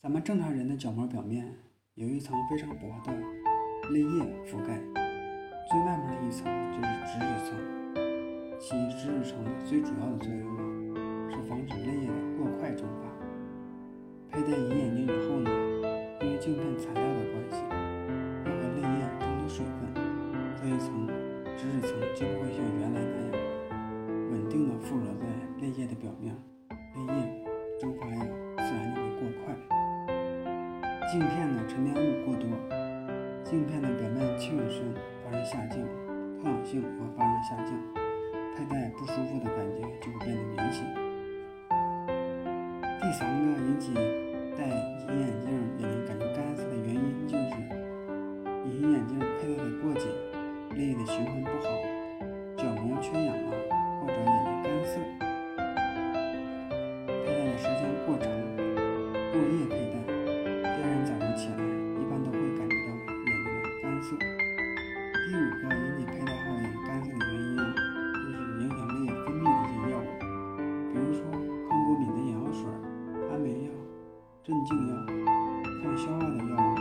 咱们正常人的角膜表面有一层非常薄的泪液覆盖，最外面的一层就是脂质层。其脂质层的最主要的作用呢，是防止泪液的过快蒸发。佩戴隐形眼镜以后呢，因为镜片材料的关系，会和泪液争夺水分，这一层脂质层就不会像原来那样稳定的附着在泪液的表面，泪液镜片的沉淀物过多，镜片的表面亲吻深发生下降，抗氧性也发生下降，佩戴不舒服的感觉就会变得明显。第三个引起戴隐眼镜第五个引起佩戴后的干涩的原因就是影响泪液分泌的一些药物，比如说抗过敏的眼药水、安眠药、镇静药、抗消化的药物。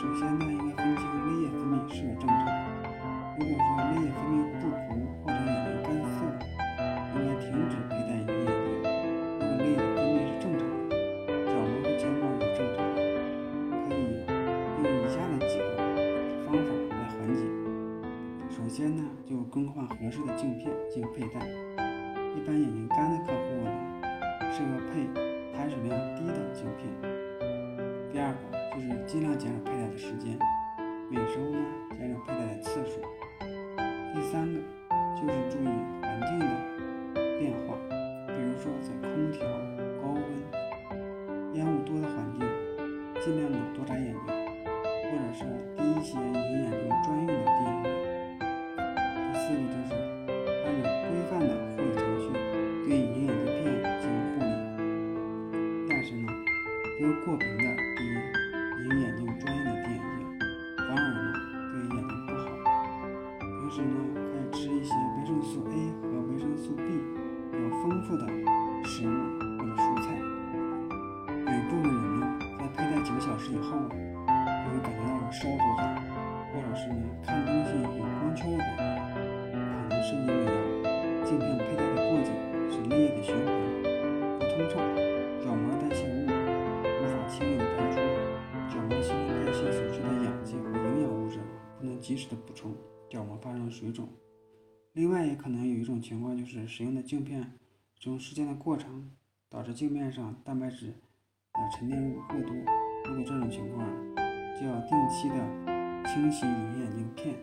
首先呢，应该分清泪液分泌是否正常。如果说泪液分泌不足或者眼睛干涩，应该停止佩戴隐形眼镜。如果泪液分泌是正常的，角膜的结膜也正常的，可以用以下的几个。更换合适的镜片进行佩戴。一般眼睛干的客户呢，适合配。含水量低的镜片。第二个就是尽量减少佩戴的时间，每周呢减少佩戴的次数。第三个就是注意环境的变化，比如说在空调、高温、烟雾多的环境，尽量呢多眨眼睛，或者是滴一些隐形眼镜专用的电液。第四个就是按照规范的护理程序对隐形眼镜片。不要过频的滴隐形眼镜专用的电液，反而呢对眼睛不好。平时呢可以吃一些维生素 A 和维生素 B 比较丰富的食物或者蔬菜。有部分人呢在佩戴几个小时以后，也会感觉到有烧灼感，或者是看东西有光圈的感觉，镜片佩戴的过紧，使泪液的循环不通畅，角膜代谢物无法。轻易的排出，角膜新陈代谢所需的氧气和营养物质不能及时的补充，角膜发生水肿。另外，也可能有一种情况就是使用的镜片使用时间的过长，导致镜面上蛋白质的沉淀物过多。如果这种情况，就要定期的清洗隐形眼镜片。